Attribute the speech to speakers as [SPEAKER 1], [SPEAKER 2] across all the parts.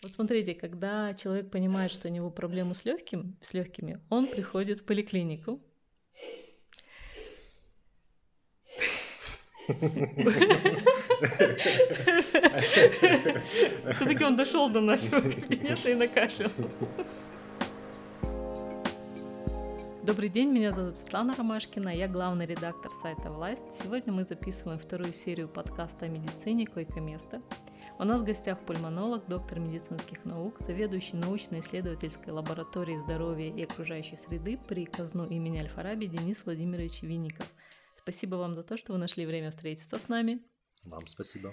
[SPEAKER 1] Вот смотрите, когда человек понимает, что у него проблемы с легким, с легкими, он приходит в поликлинику. Все-таки он дошел до нашего кабинета и накашлял. Добрый день, меня зовут Светлана Ромашкина, я главный редактор сайта «Власть». Сегодня мы записываем вторую серию подкаста о медицине «Койко-место». У нас в гостях пульмонолог, доктор медицинских наук, заведующий научно-исследовательской лабораторией здоровья и окружающей среды при Казну имени Альфараби Денис Владимирович Винников. Спасибо вам за то, что вы нашли время встретиться с нами.
[SPEAKER 2] Вам спасибо.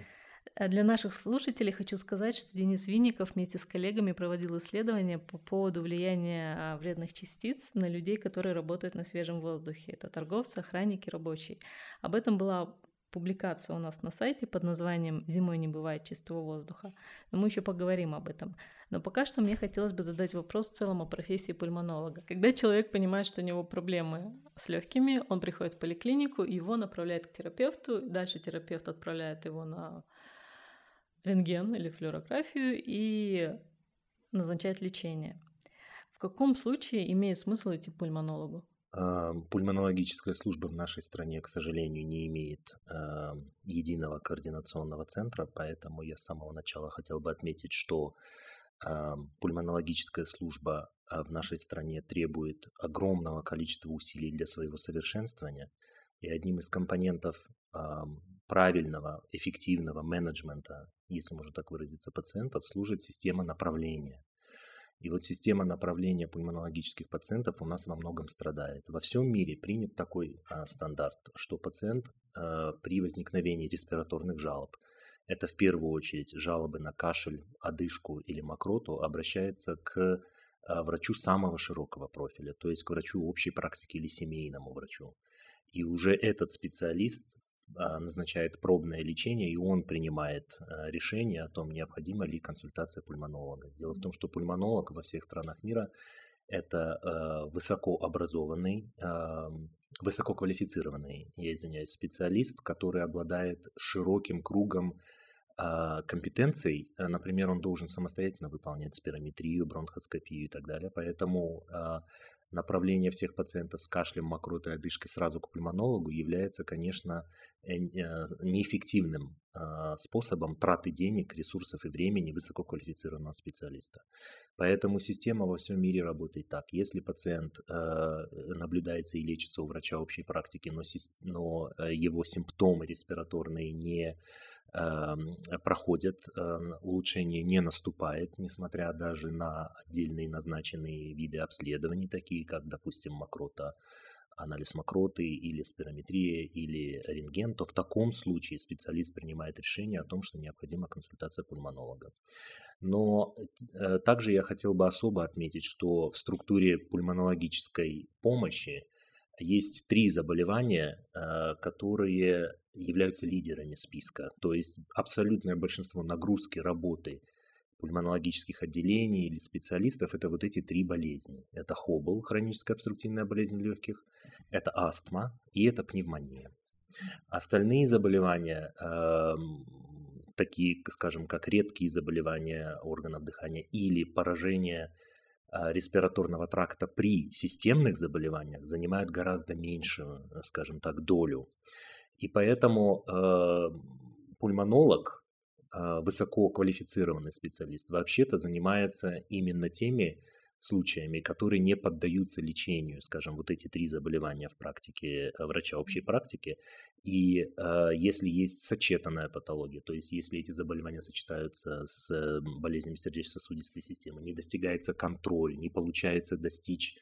[SPEAKER 1] А для наших слушателей хочу сказать, что Денис Винников вместе с коллегами проводил исследования по поводу влияния а, вредных частиц на людей, которые работают на свежем воздухе. Это торговцы, охранники, рабочие. Об этом была публикация у нас на сайте под названием «Зимой не бывает чистого воздуха». Но мы еще поговорим об этом. Но пока что мне хотелось бы задать вопрос в целом о профессии пульмонолога. Когда человек понимает, что у него проблемы с легкими, он приходит в поликлинику, его направляют к терапевту, дальше терапевт отправляет его на рентген или флюорографию и назначает лечение. В каком случае имеет смысл идти к пульмонологу?
[SPEAKER 2] Пульмонологическая служба в нашей стране, к сожалению, не имеет единого координационного центра, поэтому я с самого начала хотел бы отметить, что пульмонологическая служба а, в нашей стране требует огромного количества усилий для своего совершенствования, и одним из компонентов правильного, эффективного менеджмента, если можно так выразиться, пациентов, служит система направления. И вот система направления пульмонологических пациентов у нас во многом страдает. Во всем мире принят такой а, стандарт, что пациент а, при возникновении респираторных жалоб, это в первую очередь жалобы на кашель, одышку или мокроту, обращается к а, врачу самого широкого профиля, то есть к врачу общей практики или семейному врачу. И уже этот специалист назначает пробное лечение, и он принимает а, решение о том, необходима ли консультация пульмонолога. Дело в том, что пульмонолог во всех странах мира – это а, высокообразованный, высококвалифицированный, я извиняюсь, специалист, который обладает широким кругом компетенций. Например, он должен самостоятельно выполнять спирометрию, бронхоскопию и так далее. Поэтому направление всех пациентов с кашлем, мокротой, одышкой сразу к пульмонологу является, конечно, э, э, неэффективным а, способом траты денег, ресурсов и времени высококвалифицированного специалиста. Поэтому система во всем мире работает так. Если пациент э, наблюдается и лечится у врача общей практики, но, его симптомы респираторные не проходят, эм, улучшение не наступает, несмотря даже на отдельные назначенные виды обследований, такие как, допустим, мокрота, анализ мокроты или спирометрия или рентген, то в таком случае специалист принимает решение о том, что необходима консультация пульмонолога. Но э, также я хотел бы особо отметить, что в структуре пульмонологической помощи есть три заболевания, э, которые являются лидерами списка. То есть абсолютное большинство нагрузки работы пульмонологических отделений или специалистов – это вот эти три болезни. Это хобл, хроническая обструктивная болезнь легких, это астма и это пневмония. Остальные заболевания, э, такие, скажем, как редкие заболевания органов дыхания или поражение респираторного тракта при системных заболеваниях занимают гораздо меньшую, скажем так, долю. И поэтому э, пульмонолог, э, высококвалифицированный специалист, вообще-то занимается именно теми случаями, которые не поддаются лечению, скажем, вот эти три заболевания в практике э, врача общей практики. И э, если есть сочетанная патология, то есть если эти заболевания сочетаются с болезнями сердечно-сосудистой системы, не достигается контроль, не получается достичь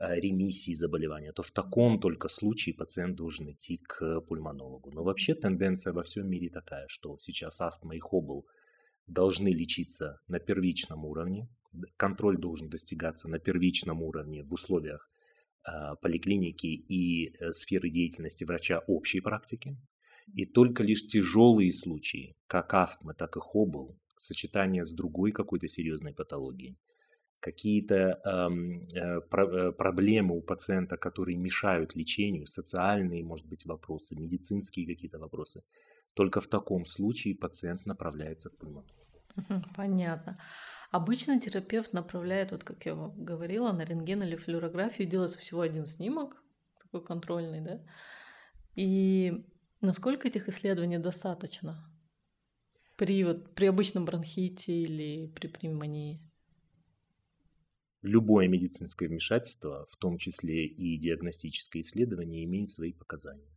[SPEAKER 2] э, ремиссии заболевания, то в таком только случае пациент должен идти к пульмонологу. Но вообще тенденция во всем мире такая, что сейчас астма и хобл должны лечиться на первичном уровне, контроль должен достигаться на первичном уровне в условиях а, поликлиники и э, сферы деятельности врача общей практики. И только лишь тяжелые случаи, как астма, так и хобл, сочетание с другой какой-то серьезной патологией, какие-то э, про, э, проблемы у пациента, которые мешают лечению, социальные, может быть, вопросы, медицинские какие-то вопросы, только в таком случае пациент направляется в пульмонолог.
[SPEAKER 1] Понятно. Обычно терапевт направляет, вот как я вам говорила, на рентген или флюорографию, делается всего один снимок, такой контрольный, да? И насколько этих исследований достаточно при, вот, при обычном бронхите или при пневмонии?
[SPEAKER 2] Любое медицинское вмешательство, в том числе и диагностическое исследование, имеет свои показания.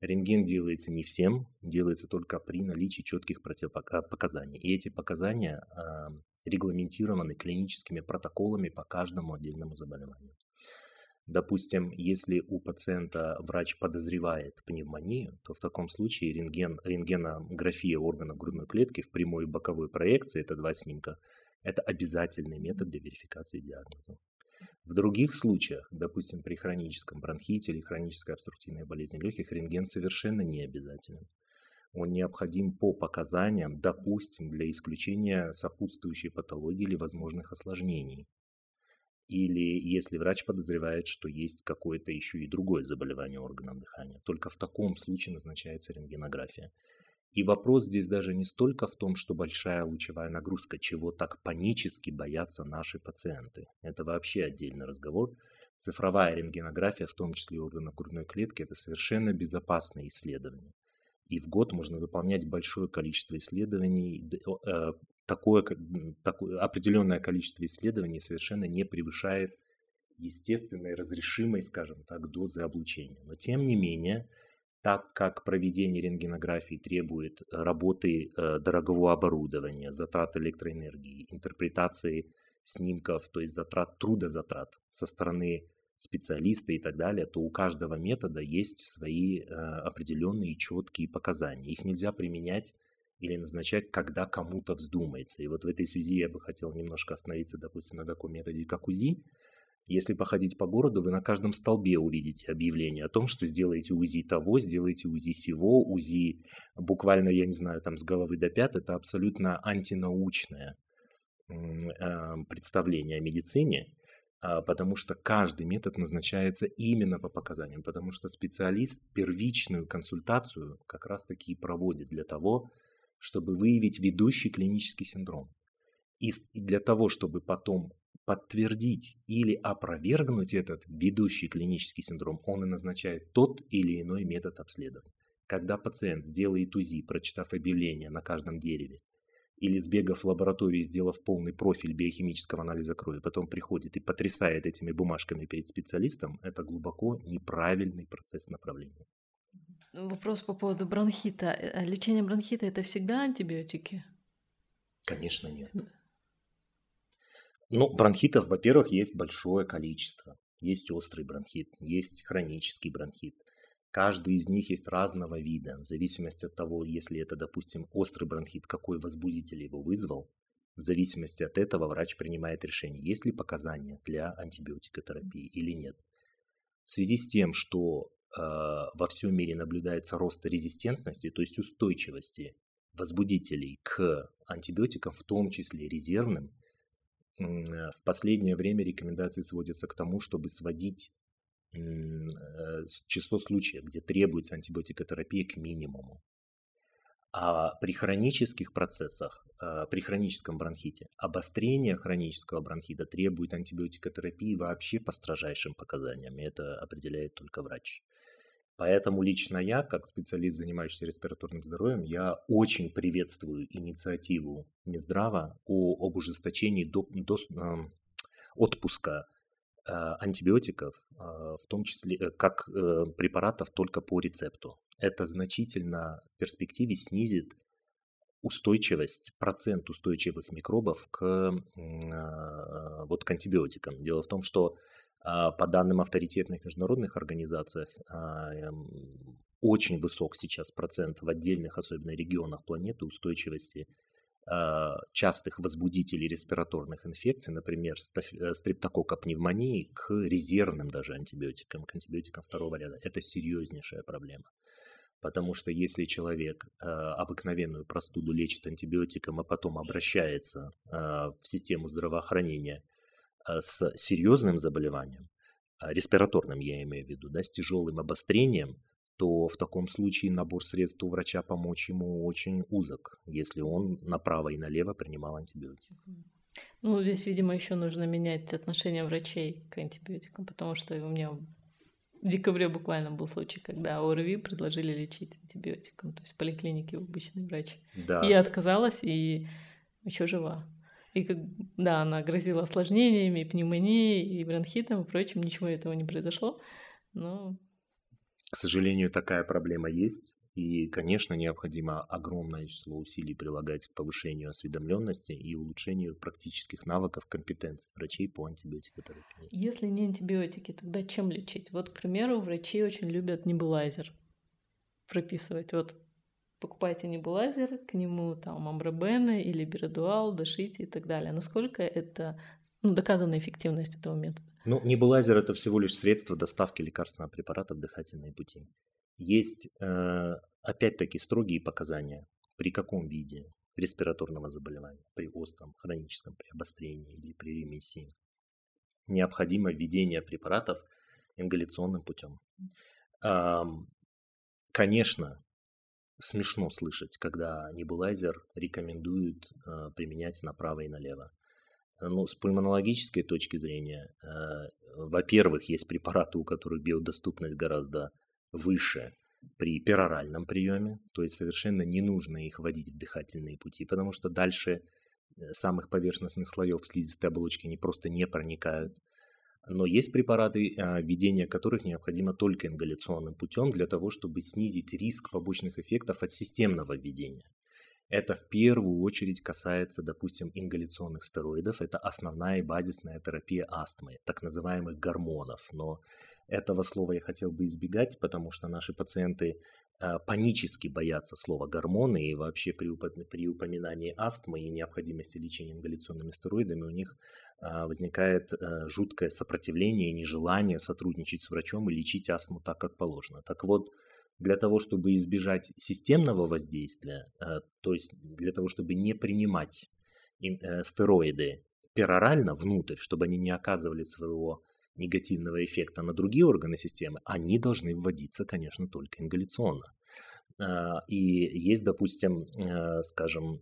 [SPEAKER 2] Рентген делается не всем, делается только при наличии четких противопоказаний. И эти показания регламентированы клиническими протоколами по каждому отдельному заболеванию. Допустим, если у пациента врач подозревает пневмонию, то в таком случае рентген, рентгенография органов грудной клетки в прямой и боковой проекции, это два снимка, это обязательный метод для верификации диагноза. В других случаях, допустим, при хроническом бронхите или хронической обструктивной болезни легких, рентген совершенно не обязателен. Он необходим по показаниям, допустим, для исключения сопутствующей патологии или возможных осложнений или если врач подозревает, что есть какое-то еще и другое заболевание органов дыхания. Только в таком случае назначается рентгенография. И вопрос здесь даже не столько в том, что большая лучевая нагрузка, чего так панически боятся наши пациенты. Это вообще отдельный разговор. Цифровая рентгенография, в том числе органов грудной клетки, это совершенно безопасное исследование. И в год можно выполнять большое количество исследований, э, такое, такое определенное количество исследований совершенно не превышает естественной, разрешимой, скажем так, дозы облучения. Но тем не менее, так как проведение рентгенографии требует работы э, дорогого оборудования, затрат электроэнергии, интерпретации снимков, то есть затрат, трудозатрат со стороны специалиста и так далее, то у каждого метода есть свои э, определенные четкие показания. Их нельзя применять или назначать, когда кому-то вздумается. И вот в этой связи я бы хотел немножко остановиться, допустим, на таком методе, как УЗИ. Если походить по городу, вы на каждом столбе увидите объявление о том, что сделаете УЗИ того, сделаете УЗИ сего, УЗИ буквально, я не знаю, там с головы до пят. Это абсолютно антинаучное э, представление о медицине, а, потому что каждый метод назначается именно по показаниям, потому что специалист первичную консультацию как раз-таки проводит для того, чтобы выявить ведущий клинический синдром. И для того, чтобы потом подтвердить или опровергнуть этот ведущий клинический синдром, он и назначает тот или иной метод обследования. Когда пациент сделает УЗИ, прочитав объявление на каждом дереве, или сбегав в лабораторию, сделав полный профиль биохимического анализа крови, потом приходит и потрясает этими бумажками перед специалистом, это глубоко неправильный процесс направления.
[SPEAKER 1] Вопрос по поводу бронхита. Э, лечение бронхита это всегда антибиотики?
[SPEAKER 2] Конечно, нет. Ну, бронхитов, во-первых, есть большое количество. Есть острый бронхит, есть хронический бронхит. Каждый из них есть разного вида, в зависимости от того, если это, допустим, острый бронхит, какой возбудитель его вызвал, в зависимости от этого врач принимает решение, есть ли показания для антибиотикотерапии или нет. В связи с тем, что э, во всем мире наблюдается рост резистентности, то есть устойчивости возбудителей к антибиотикам, в том числе резервным, в последнее время рекомендации сводятся к тому, чтобы сводить э, число случаев, где требуется антибиотикотерапия к минимуму. А при хронических процессах, э, при хроническом бронхите, обострение хронического бронхита требует антибиотикотерапии вообще по строжайшим показаниям, и это определяет только врач. Поэтому лично я, как специалист, занимающийся респираторным здоровьем, я очень приветствую инициативу Минздрава о, об ужесточении до, до, э, отпуска э, антибиотиков, э, в том числе э, как э, препаратов только по рецепту. Это значительно в перспективе снизит устойчивость, процент устойчивых микробов к, э, вот, к антибиотикам. Дело в том, что а, по данным авторитетных международных организаций, а, эм, очень высок сейчас процент в отдельных, особенно регионах планеты, устойчивости а, частых возбудителей респираторных инфекций, например, э, стрептококка пневмонии, к резервным даже антибиотикам, к антибиотикам второго ряда. Это серьезнейшая проблема. Потому что если человек э, обыкновенную простуду лечит антибиотиком, а потом обращается э, в систему здравоохранения Э, с серьезным заболеванием, а, респираторным я имею в виду, да, с тяжелым обострением, то в таком случае набор средств у врача помочь ему очень узок, если он направо и налево принимал антибиотик.
[SPEAKER 1] Ну, здесь, видимо, еще нужно менять отношение врачей к антибиотикам, потому что у меня в декабре буквально был случай, когда ОРВИ предложили лечить антибиотиком, то есть в поликлинике обычный врач. Да. И я отказалась, и еще жива. И как, да, она грозила осложнениями, пневмонией, и бронхитом, и прочим, ничего этого не произошло. Но...
[SPEAKER 2] К сожалению, такая проблема есть. И, конечно, необходимо огромное число усилий прилагать к повышению осведомленности и улучшению практических навыков, компетенций врачей по антибиотикотерапии.
[SPEAKER 1] Если не антибиотики, тогда чем лечить? Вот, к примеру, врачи очень любят небулайзер прописывать. Вот покупайте небулайзер, к нему там амбробены или биридуал, дышите и так далее. Насколько это ну, доказана эффективность этого метода?
[SPEAKER 2] Ну, небулайзер – это всего лишь средство доставки лекарственного препарата в дыхательные пути. Есть, э, опять-таки, строгие показания, при каком виде респираторного заболевания, при остром, хроническом, при обострении или при ремиссии, необходимо введение препаратов ингаляционным путем. Конечно, смешно слышать, когда небулайзер рекомендуют э, применять направо и налево. Ну, с пульмонологической точки зрения, э, во-первых, есть препараты, у которых биодоступность гораздо выше при пероральном приеме, то есть совершенно не нужно их вводить в дыхательные пути, потому что дальше э, самых поверхностных слоев слизистой оболочки они просто не проникают. Но есть препараты, а, введение которых необходимо только ингаляционным путем для того, чтобы снизить риск побочных эффектов от системного введения. Это в первую очередь касается, допустим, ингаляционных стероидов. Это основная и базисная терапия астмы, так называемых гормонов. Но этого слова я хотел бы избегать, потому что наши пациенты э, панически боятся слова гормоны, и вообще при, при упоминании астмы и необходимости лечения ингаляционными стероидами у них э, возникает э, жуткое сопротивление и нежелание сотрудничать с врачом и лечить астму так, как положено. Так вот, для того, чтобы избежать системного воздействия, то есть для того, чтобы не принимать стероиды перорально внутрь, чтобы они не оказывали своего негативного эффекта на другие органы системы, они должны вводиться, конечно, только ингаляционно. А, и есть, допустим, э, скажем,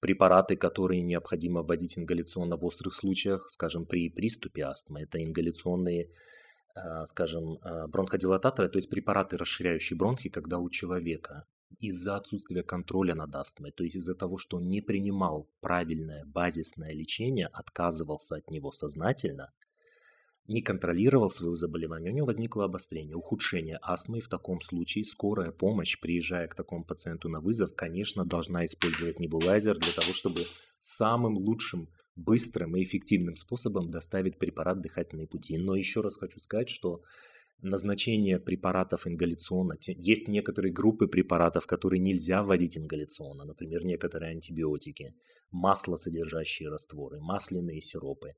[SPEAKER 2] препараты, которые необходимо вводить ингаляционно в острых случаях, скажем, при приступе астмы. Это ингаляционные, а, скажем, а, бронходилататоры, то есть препараты, расширяющие бронхи, когда у человека из-за отсутствия контроля над астмой, то есть из-за того, что он не принимал правильное базисное лечение, отказывался от него сознательно, не контролировал свое заболевание, у него возникло обострение, ухудшение астмы. В таком случае скорая помощь, приезжая к такому пациенту на вызов, конечно, должна использовать небулайзер для того, чтобы самым лучшим, быстрым и эффективным способом доставить препарат в дыхательные пути. Но еще раз хочу сказать, что назначение препаратов ингаляционно. Есть некоторые группы препаратов, которые нельзя вводить ингаляционно, например, некоторые антибиотики, масло содержащие растворы, масляные сиропы.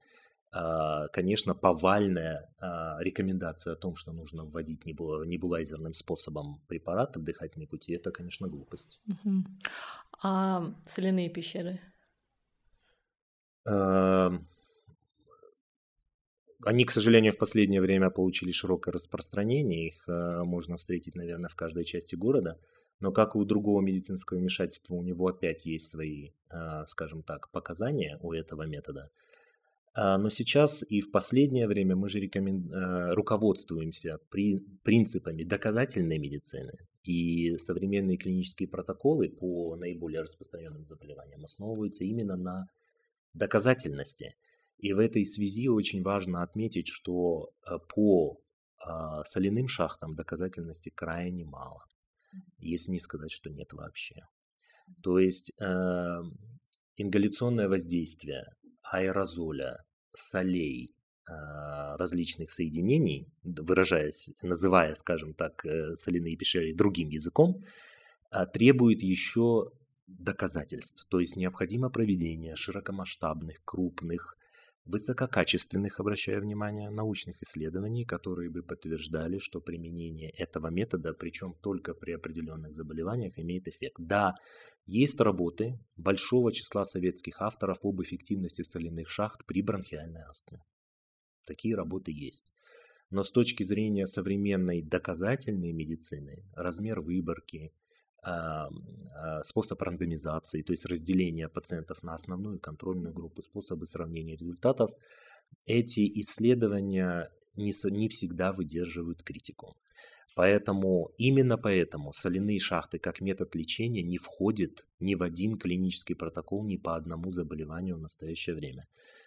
[SPEAKER 2] А, конечно, повальная а, рекомендация о том, что нужно вводить небулайзерным способом препараты в дыхательные пути, это, конечно, глупость.
[SPEAKER 1] Угу. А соляные пещеры?
[SPEAKER 2] Они, к сожалению, в последнее время получили широкое распространение. Их а, можно встретить, наверное, в каждой части города. Но как и у другого медицинского вмешательства, у него опять есть свои, скажем так, показания у этого метода – а, но сейчас и в последнее время мы же рекомен... Э, руководствуемся при... принципами доказательной медицины. И современные клинические протоколы по наиболее распространенным заболеваниям основываются именно на доказательности. И в этой связи очень важно отметить, что э, по а, соляным шахтам доказательности крайне мало, если не сказать, что нет вообще. То есть э, ингаляционное воздействие аэрозоля, солей а, различных соединений, выражаясь, называя, скажем так, э, соляные пещеры другим языком, а, требует еще доказательств. То есть необходимо проведение широкомасштабных, крупных, высококачественных, обращаю внимание, научных исследований, которые бы подтверждали, что применение этого метода, причем только при определенных заболеваниях, имеет эффект. Да, есть работы большого числа советских авторов об эффективности соляных шахт при бронхиальной астме. Такие работы есть. Но с точки зрения современной доказательной медицины, размер выборки, способ рандомизации, то есть разделения пациентов на основную и контрольную группу, способы сравнения результатов, эти исследования не, не всегда выдерживают критику. Поэтому, именно поэтому соляные шахты как метод лечения не входит ни в один клинический протокол ни по одному заболеванию в настоящее время.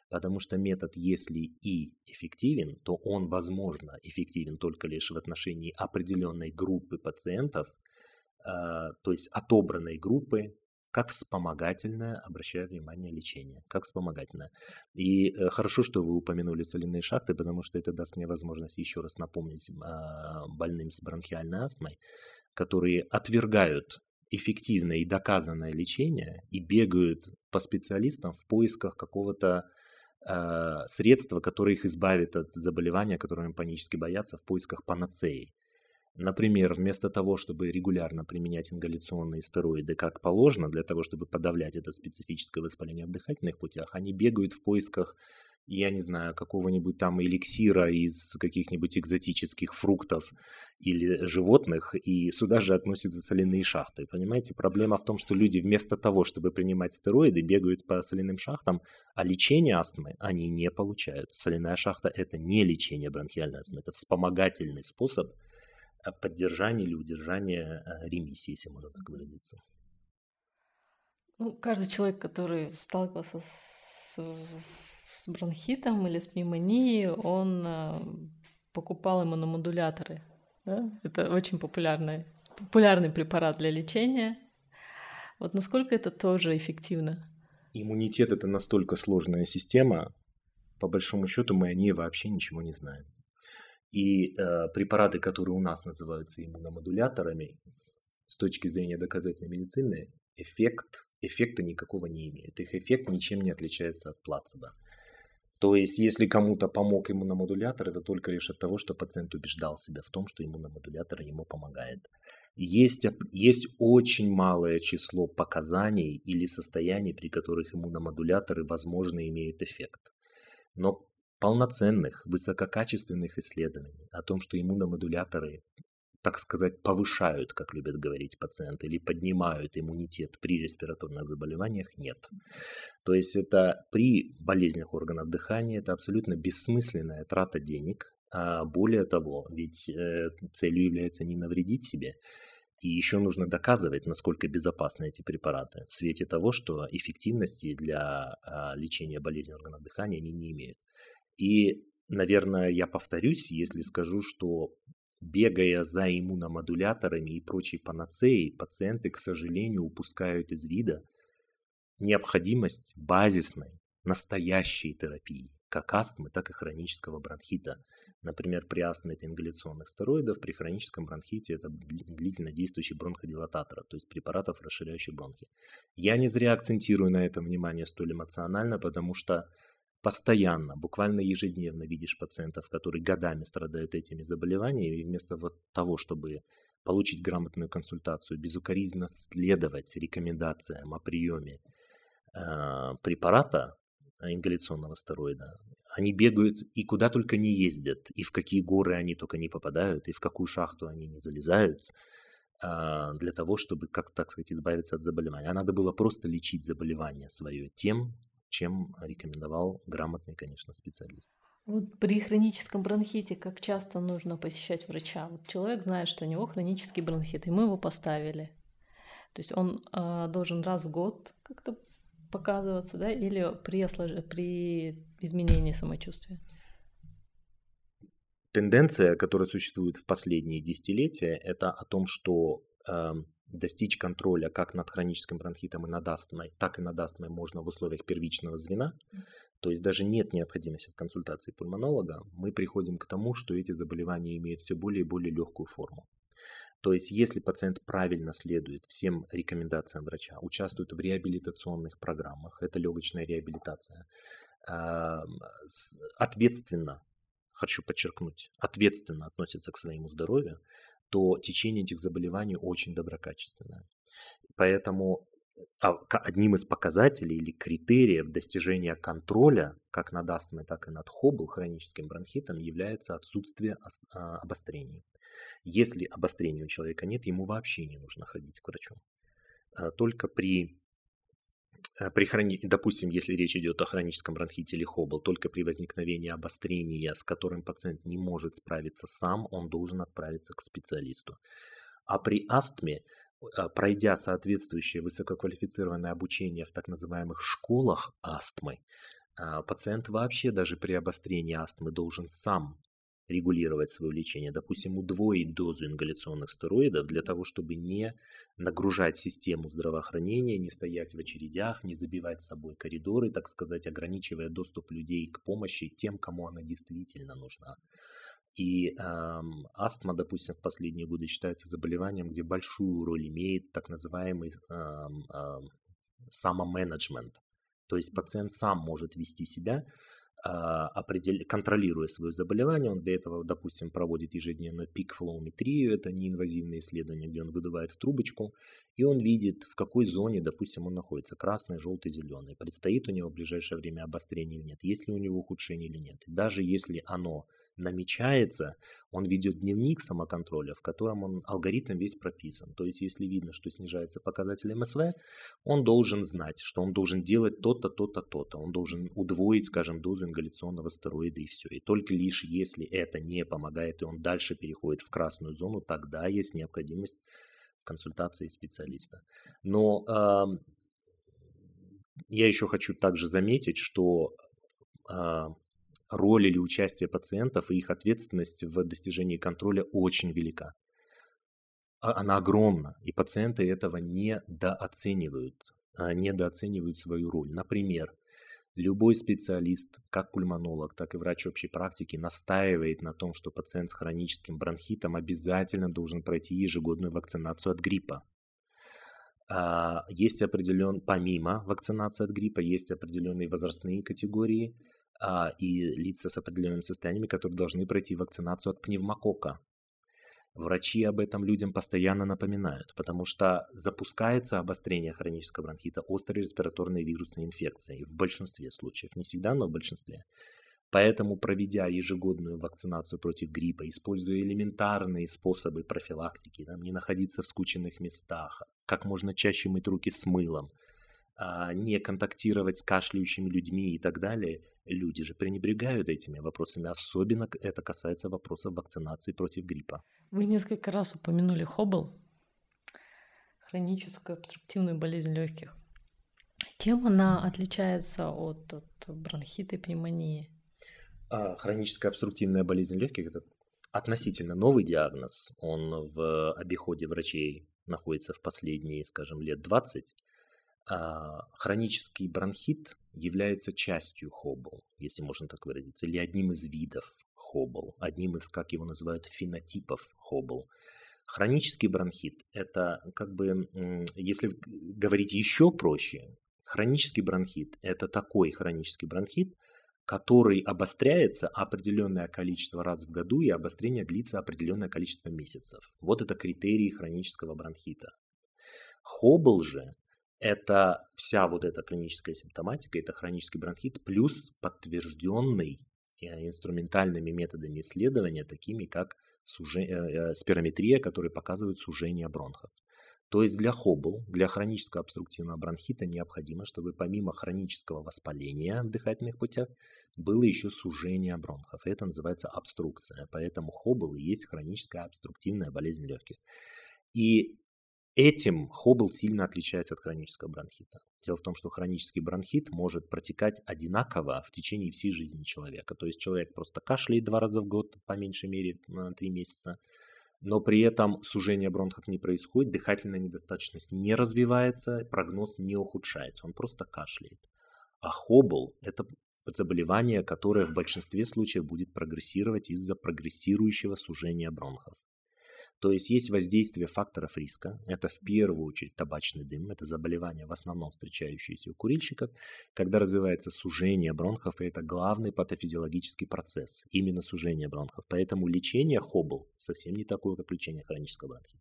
[SPEAKER 2] Потому что метод, если и эффективен, то он, возможно, эффективен только лишь в отношении определенной группы пациентов, то есть отобранной группы, как вспомогательное, обращаю внимание, лечение, как вспомогательное. И э, хорошо, что вы упомянули соляные шахты, потому что это даст мне возможность еще раз напомнить э, больным с бронхиальной астмой, которые отвергают эффективное и доказанное лечение и бегают по специалистам в поисках какого-то э, средства, которое их избавит от заболевания, которым они панически боятся, в поисках панацеи. Например, вместо того, чтобы регулярно применять ингаляционные стероиды как положено, для того, чтобы подавлять это специфическое воспаление в дыхательных путях, они бегают в поисках, я не знаю, какого-нибудь там эликсира из каких-нибудь экзотических фруктов или животных, и сюда же относятся соляные шахты. Понимаете, проблема в том, что люди вместо того, чтобы принимать стероиды, бегают по соляным шахтам, а лечение астмы они не получают. Соляная шахта – это не лечение бронхиальной астмы, это вспомогательный способ – поддержания или удержания э, ремиссии, если можно так выразиться.
[SPEAKER 1] Ну, каждый человек, который сталкивался с, с бронхитом или с пневмонией, он э, покупал иммуномодуляторы. Да? Это очень популярный, популярный препарат для лечения. Вот насколько это тоже эффективно?
[SPEAKER 2] Иммунитет – это настолько сложная система, по большому счету мы о ней вообще ничего не знаем. И э, препараты, которые у нас называются иммуномодуляторами, с точки зрения доказательной медицины, эффект, эффекта никакого не имеют. Их эффект ничем не отличается от плацебо. То есть, если кому-то помог иммуномодулятор, это только лишь от того, что пациент убеждал себя в том, что иммуномодулятор ему помогает. Есть, есть очень малое число показаний или состояний, при которых иммуномодуляторы, возможно, имеют эффект. Но полноценных, высококачественных исследований о том, что иммуномодуляторы, так сказать, повышают, как любят говорить пациенты, или поднимают иммунитет при респираторных заболеваниях, нет. То есть это при болезнях органов дыхания, это абсолютно бессмысленная трата денег, а более того, ведь э, целью является не навредить себе, и еще нужно доказывать, насколько безопасны эти препараты в свете того, что эффективности для а, лечения болезней органов дыхания они не имеют. И, наверное, я повторюсь, если скажу, что бегая за иммуномодуляторами и прочей панацеей, пациенты, к сожалению, упускают из вида необходимость базисной, настоящей терапии, как астмы, так и хронического бронхита. Например, при астме это ингаляционных стероидов, при хроническом бронхите это длительно действующий бронходилататор, то есть препаратов, расширяющих бронхи. Я не зря акцентирую на этом внимание столь эмоционально, потому что постоянно, буквально ежедневно видишь пациентов, которые годами страдают этими заболеваниями, и вместо вот того, чтобы получить грамотную консультацию, безукоризненно следовать рекомендациям о приеме э, препарата ингаляционного стероида, они бегают и куда только не ездят, и в какие горы они только не попадают, и в какую шахту они не залезают, э, для того, чтобы, как так сказать, избавиться от заболевания. А надо было просто лечить заболевание свое тем, чем рекомендовал грамотный, конечно, специалист.
[SPEAKER 1] Вот при хроническом бронхите как часто нужно посещать врача? Вот человек знает, что у него хронический бронхит, и мы его поставили. То есть он э, должен раз в год как-то показываться, да, или при, ослож... при изменении самочувствия?
[SPEAKER 2] Тенденция, которая существует в последние десятилетия, это о том, что э, достичь контроля как над хроническим бронхитом и над астмой, так и над астмой можно в условиях первичного звена, то есть даже нет необходимости в консультации пульмонолога, мы приходим к тому, что эти заболевания имеют все более и более легкую форму. То есть, если пациент правильно следует всем рекомендациям врача, участвует в реабилитационных программах, это легочная реабилитация, ответственно, хочу подчеркнуть, ответственно относится к своему здоровью, то течение этих заболеваний очень доброкачественное. Поэтому а, одним из показателей или критериев достижения контроля как над астмой, так и над хобл хроническим бронхитом является отсутствие а, обострений. Если обострения у человека нет, ему вообще не нужно ходить к врачу. А только при при хрони... допустим, если речь идет о хроническом бронхите или хобл, только при возникновении обострения, с которым пациент не может справиться сам, он должен отправиться к специалисту. А при астме, э, пройдя соответствующее высококвалифицированное обучение в так называемых школах астмы, э, пациент вообще даже при обострении астмы должен сам регулировать свое лечение, допустим, удвоить дозу ингаляционных стероидов для того, чтобы не нагружать систему здравоохранения, не стоять в очередях, не забивать с собой коридоры, так сказать, ограничивая доступ людей к помощи тем, кому она действительно нужна. И эм, астма, допустим, в последние годы считается заболеванием, где большую роль имеет так называемый эм, эм, самоменеджмент. То есть пациент сам может вести себя определ... контролируя свое заболевание, он для этого, допустим, проводит ежедневную пик-флоуметрию, это неинвазивное исследование, где он выдувает в трубочку, и он видит, в какой зоне, допустим, он находится, красный, желтый, зеленый, предстоит у него в ближайшее время обострение или нет, есть ли у него ухудшение или нет. И даже если оно намечается, он ведет дневник самоконтроля, в котором он алгоритм весь прописан. То есть, если видно, что снижается показатель МСВ, он должен знать, что он должен делать то-то, то-то, то-то. Он должен удвоить, скажем, дозу ингаляционного стероида и все. И только лишь если это не помогает, и он дальше переходит в красную зону, тогда есть необходимость в консультации специалиста. Но э, я еще хочу также заметить, что э, роль или участие пациентов и их ответственность в достижении контроля очень велика. А, она огромна, и пациенты этого недооценивают, а, недооценивают свою роль. Например, любой специалист, как пульмонолог, так и врач общей практики, настаивает на том, что пациент с хроническим бронхитом обязательно должен пройти ежегодную вакцинацию от гриппа. А, есть определен, помимо вакцинации от гриппа, есть определенные возрастные категории – и лица с определенными состояниями, которые должны пройти вакцинацию от пневмокока. Врачи об этом людям постоянно напоминают, потому что запускается обострение хронического бронхита острой респираторной вирусной инфекцией в большинстве случаев, не всегда, но в большинстве. Поэтому, проведя ежегодную вакцинацию против гриппа, используя элементарные способы профилактики, там, не находиться в скученных местах, как можно чаще мыть руки с мылом, а, не контактировать с кашляющими людьми и так далее, люди же пренебрегают этими вопросами. Особенно это касается вопросов вакцинации против гриппа.
[SPEAKER 1] Вы несколько раз упомянули хобл, хроническую обструктивную болезнь легких. Чем она отличается от, от бронхита и пневмонии?
[SPEAKER 2] А, хроническая обструктивная болезнь легких – это относительно новый диагноз. Он в обиходе врачей находится в последние, скажем, лет 20. А, хронический бронхит является частью хоббл, если можно так выразиться, или одним из видов хоббл, одним из, как его называют, фенотипов хоббл. Хронический бронхит – это как бы, если говорить еще проще, хронический бронхит – это такой хронический бронхит, который обостряется определенное количество раз в году, и обострение длится определенное количество месяцев. Вот это критерии хронического бронхита. Хоббл же это вся вот эта клиническая симптоматика, это хронический бронхит, плюс подтвержденный э, инструментальными методами исследования, такими как суже... Э, э, спирометрия, которые показывают сужение бронхов. То есть для хобл, для хронического обструктивного бронхита необходимо, чтобы помимо хронического воспаления в дыхательных путях было еще сужение бронхов. Это называется обструкция. Поэтому хобл и есть хроническая обструктивная болезнь легких. И Этим хоббл сильно отличается от хронического бронхита. Дело в том, что хронический бронхит может протекать одинаково в течение всей жизни человека. То есть человек просто кашляет два раза в год, по меньшей мере на три месяца, но при этом сужение бронхов не происходит, дыхательная недостаточность не развивается, прогноз не ухудшается, он просто кашляет. А хоббл – это заболевание, которое в большинстве случаев будет прогрессировать из-за прогрессирующего сужения бронхов. То есть есть воздействие факторов риска. Это в первую очередь табачный дым. Это заболевание в основном встречающееся у курильщиков. Когда развивается сужение бронхов, и это главный патофизиологический процесс. Именно сужение бронхов. Поэтому лечение хоббл совсем не такое, как лечение хронического бронхита.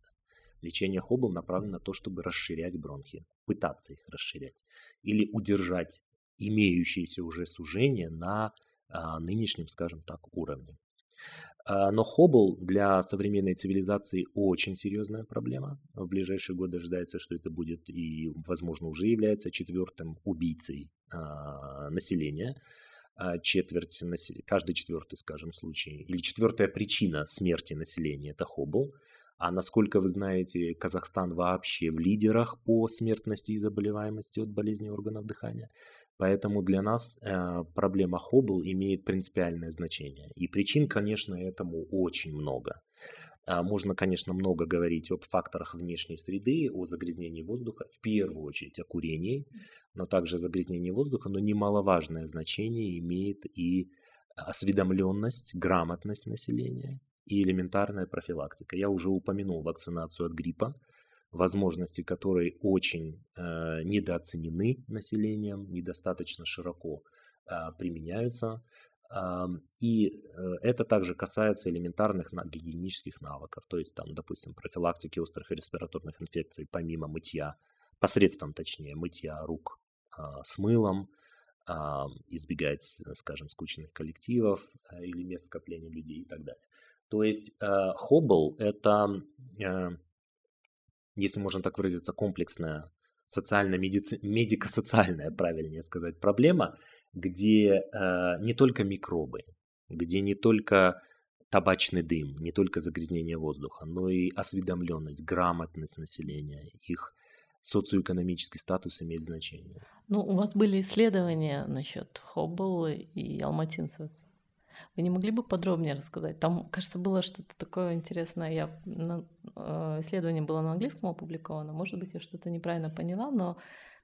[SPEAKER 2] Лечение хоббл направлено на то, чтобы расширять бронхи, пытаться их расширять. Или удержать имеющиеся уже сужения на а, нынешнем, скажем так, уровне. А, но Хоббл для современной цивилизации очень серьезная проблема. В ближайшие годы ожидается, что это будет и, возможно, уже является четвертым убийцей а, населения. А, четверть, каждый четвертый, скажем, случай, или четвертая причина смерти населения – это Хоббл. А насколько вы знаете, Казахстан вообще в лидерах по смертности и заболеваемости от болезней органов дыхания. Поэтому для нас э, проблема Хоббл имеет принципиальное значение. И причин, конечно, этому очень много. А, можно, конечно, много говорить об факторах внешней среды, о загрязнении воздуха, в первую очередь о курении, но также загрязнение воздуха, но немаловажное значение имеет и осведомленность, грамотность населения и элементарная профилактика. Я уже упомянул вакцинацию от гриппа, возможности которой очень э, недооценены населением, недостаточно широко э, применяются. Э, и э, это также касается элементарных гигиенических навыков, то есть, там, допустим, профилактики острых респираторных инфекций помимо мытья, посредством, точнее, мытья рук э, с мылом, э, избегать, скажем, скучных коллективов э, или мест скопления людей и так далее. То есть э, Хоббл – это э, если можно так выразиться, комплексная социально-медико-социальная, правильнее сказать, проблема, где э, не только микробы, где не только табачный дым, не только загрязнение воздуха, но и осведомленность, грамотность населения, их социоэкономический статус имеет значение.
[SPEAKER 1] Ну, у вас были исследования насчет Хоббл и алматинцев. Вы не могли бы подробнее рассказать? Там, кажется, было что-то такое интересное. Я, э, исследование было на английском опубликовано. Может быть, я что-то неправильно поняла, но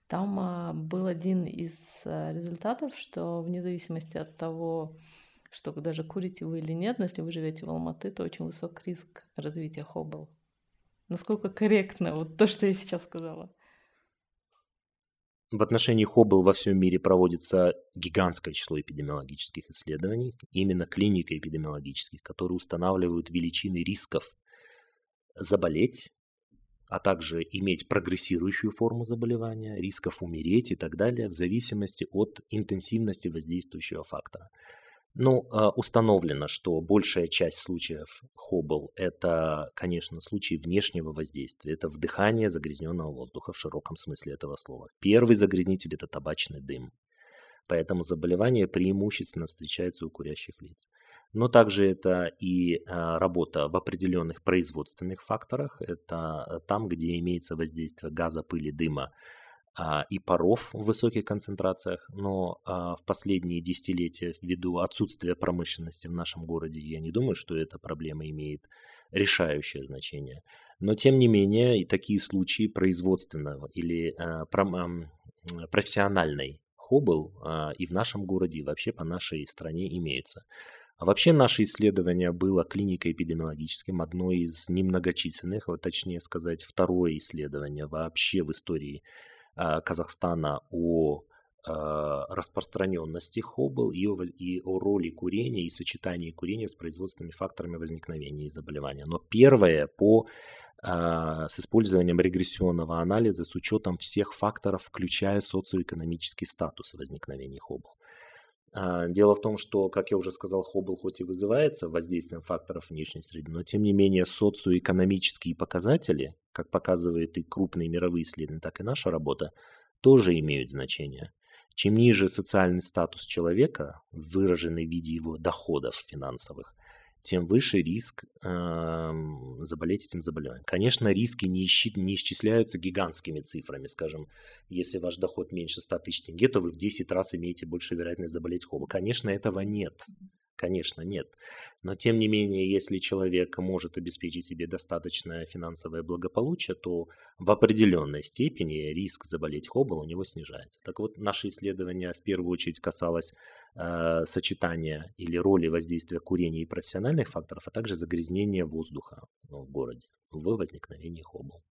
[SPEAKER 1] там а, был один из э, результатов, что вне зависимости от того, что даже курите вы или нет, но если вы живете в Алматы, то очень высок риск развития хоббл. Насколько корректно вот то, что я сейчас сказала?
[SPEAKER 2] В отношении Хоббл во всем мире проводится гигантское число эпидемиологических исследований, именно клиника эпидемиологических, которые устанавливают величины рисков заболеть, а также иметь прогрессирующую форму заболевания, рисков умереть и так далее, в зависимости от интенсивности воздействующего фактора. Ну, а, установлено, что большая часть случаев Хоббл – это, конечно, случаи внешнего воздействия. Это вдыхание загрязненного воздуха в широком смысле этого слова. Первый загрязнитель – это табачный дым. Поэтому заболевание преимущественно встречается у курящих лиц. Но также это и а, работа в определенных производственных факторах. Это там, где имеется воздействие газа, пыли, дыма а, и паров в высоких концентрациях, но а, в последние десятилетия ввиду отсутствия промышленности в нашем городе, я не думаю, что эта проблема имеет решающее значение. Но тем не менее и такие случаи производственного или а, профессиональной хоббл и в нашем городе, и вообще по нашей стране имеются. А вообще наше исследование было клинико-эпидемиологическим, одно из немногочисленных, вот точнее сказать, второе исследование вообще в истории Казахстана о э, распространенности хоббл и о, и о роли курения и сочетании курения с производственными факторами возникновения заболевания. Но первое по э, с использованием регрессионного анализа с учетом всех факторов, включая социоэкономический статус возникновения хоббл. А, дело в том, что, как я уже сказал, Хоббл хоть и вызывается воздействием факторов внешней среды, но тем не менее социоэкономические показатели, как показывают и крупные мировые исследования, так и наша работа, тоже имеют значение. Чем ниже социальный статус человека, выраженный в виде его доходов финансовых, тем выше риск э, заболеть этим заболеванием. Конечно, риски не, исчи, не исчисляются гигантскими цифрами. Скажем, если ваш доход меньше 100 тысяч тенге, то вы в 10 раз имеете больше вероятность заболеть холодом. Конечно, этого нет. Конечно, нет. Но тем не менее, если человек может обеспечить себе достаточное финансовое благополучие, то в определенной степени риск заболеть хоббл у него снижается. Так вот, наше исследование в первую очередь касалось э, сочетания или роли воздействия курения и профессиональных факторов, а также загрязнения воздуха ну, в городе в возникновении хоббл.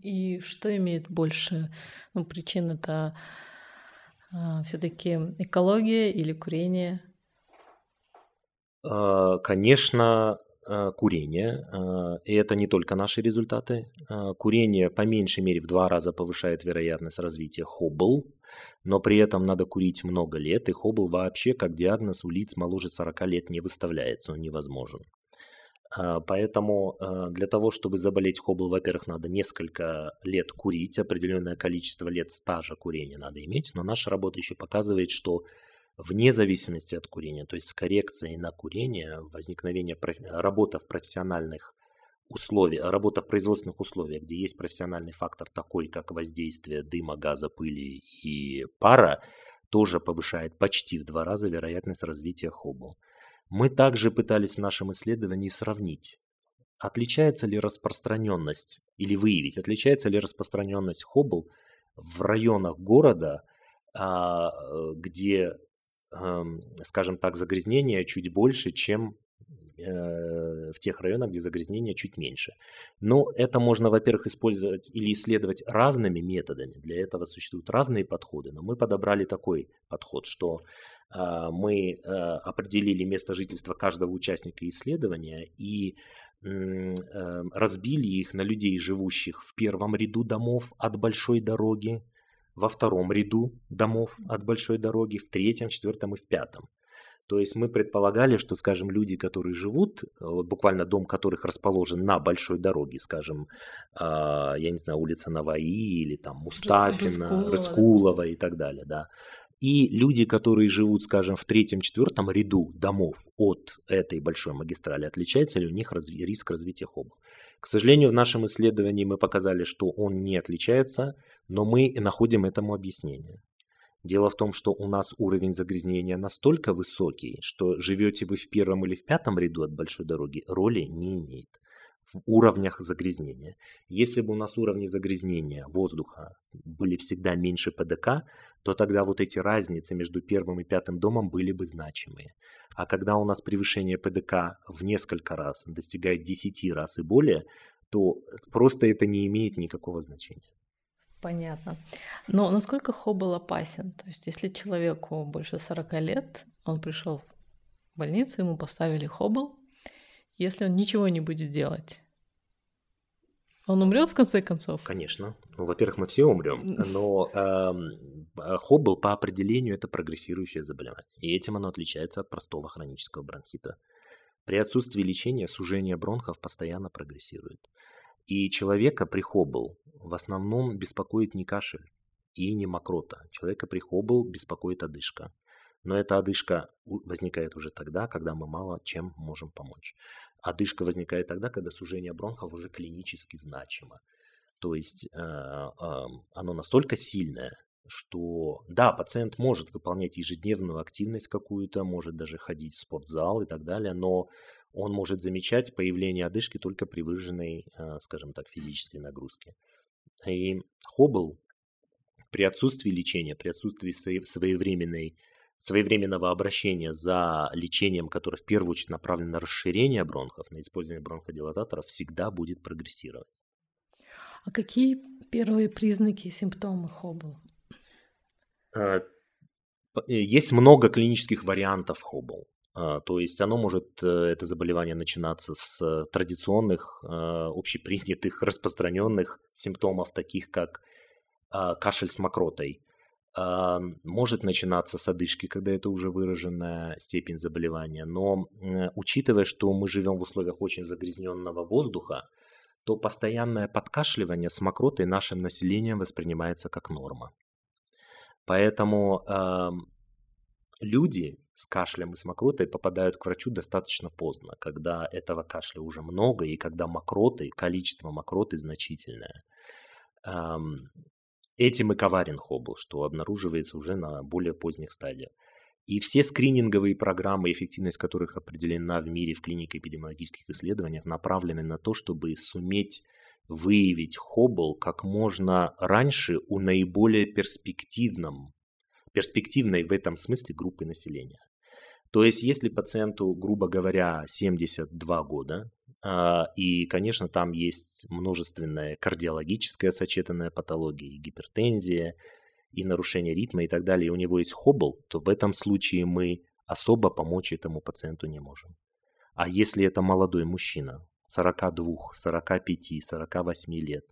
[SPEAKER 1] И что имеет больше ну, причин? Это э, а, все-таки экология или курение?
[SPEAKER 2] А, конечно, э, курение, э, и это не только наши результаты. Э, курение по меньшей мере в два раза повышает вероятность развития хоббл, но при этом надо курить много лет, и хоббл вообще как диагноз у лиц моложе 40 лет не выставляется, он невозможен. Поэтому для того, чтобы заболеть хоббл, во-первых, надо несколько лет курить, определенное количество лет стажа курения надо иметь, но наша работа еще показывает, что вне зависимости от курения, то есть с коррекцией на курение, возникновение, работа в профессиональных условиях, работа в производственных условиях, где есть профессиональный фактор такой, как воздействие дыма, газа, пыли и пара, тоже повышает почти в два раза вероятность развития хоббл. Мы также пытались в нашем исследовании сравнить, отличается ли распространенность или выявить, отличается ли распространенность хоббл в районах города, а, э, где скажем так, загрязнения чуть больше, чем в тех районах, где загрязнения чуть меньше. Но это можно, во-первых, использовать или исследовать разными методами. Для этого существуют разные подходы. Но мы подобрали такой подход, что а, мы э, определили место жительства каждого участника исследования и э, разбили их на людей, живущих в первом ряду домов от большой дороги, во втором ряду домов от большой дороги, в третьем, четвертом и в пятом. То есть мы предполагали, что, скажем, люди, которые живут, вот буквально дом которых расположен на большой дороге, скажем, э, я не знаю, улица Наваи или там Мустафина, Рыскулова, Рыскулова и так далее, да. И люди, которые живут, скажем, в третьем-четвертом ряду домов от этой большой магистрали, отличается ли у них риск развития хоба? К сожалению, в нашем исследовании мы показали, что он не отличается, но мы находим этому объяснение. Дело в том, что у нас уровень загрязнения настолько высокий, что живете вы в первом или в пятом ряду от большой дороги, роли не имеет в уровнях загрязнения. Если бы у нас уровни загрязнения воздуха были всегда меньше ПДК, то тогда вот эти разницы между первым и пятым домом были бы значимые. А когда у нас превышение ПДК в несколько раз достигает 10 раз и более, то просто это не имеет никакого значения.
[SPEAKER 1] Понятно. Но насколько хоббл опасен? То есть, если человеку больше 40 лет, он пришел в больницу, ему поставили хоббл, если он ничего не будет делать, он умрет в конце концов?
[SPEAKER 2] Конечно. Ну, во-первых, мы все умрем, но эм, хоббл по определению это прогрессирующее заболевание. И этим оно отличается от простого хронического бронхита. При отсутствии лечения сужение бронхов постоянно прогрессирует. И человека при хоббл в основном беспокоит не кашель и не мокрота. Человека при хоббл беспокоит одышка. Но эта одышка возникает уже тогда, когда мы мало чем можем помочь. Одышка возникает тогда, когда сужение бронхов уже клинически значимо. То есть э, э, оно настолько сильное, что да, пациент может выполнять ежедневную активность какую-то, может даже ходить в спортзал и так далее, но он может замечать появление одышки только при выраженной, э, скажем так, физической нагрузке. И хоббл при отсутствии лечения, при отсутствии своевременной своевременного обращения за лечением, которое в первую очередь направлено на расширение бронхов, на использование бронходилататоров, всегда будет прогрессировать.
[SPEAKER 1] А какие первые признаки, симптомы хоббл?
[SPEAKER 2] А, э, есть много клинических вариантов хоббл. А, то есть оно может, э, это заболевание, начинаться с традиционных, а, общепринятых, распространенных симптомов, таких как кашель с мокротой, может начинаться с одышки, когда это уже выраженная степень заболевания. Но учитывая, что мы живем в условиях очень загрязненного воздуха, то постоянное подкашливание с мокротой нашим населением воспринимается как норма. Поэтому э, люди с кашлем и с мокротой попадают к врачу достаточно поздно, когда этого кашля уже много и когда мокроты, количество мокроты значительное. Этим и коварен Хоббл, что обнаруживается уже на более поздних стадиях. И все скрининговые программы, эффективность которых определена в мире в клинике эпидемиологических исследованиях, направлены на то, чтобы суметь выявить Хоббл как можно раньше у наиболее перспективном, перспективной в этом смысле группы населения. То есть, если пациенту, грубо говоря, 72 года, а, и, конечно, там есть множественная кардиологическая сочетанная патология, гипертензия, и нарушение ритма и так далее, и у него есть хоббл, то в этом случае мы особо помочь этому пациенту не можем. А если это молодой мужчина, 42, 45, 48 лет,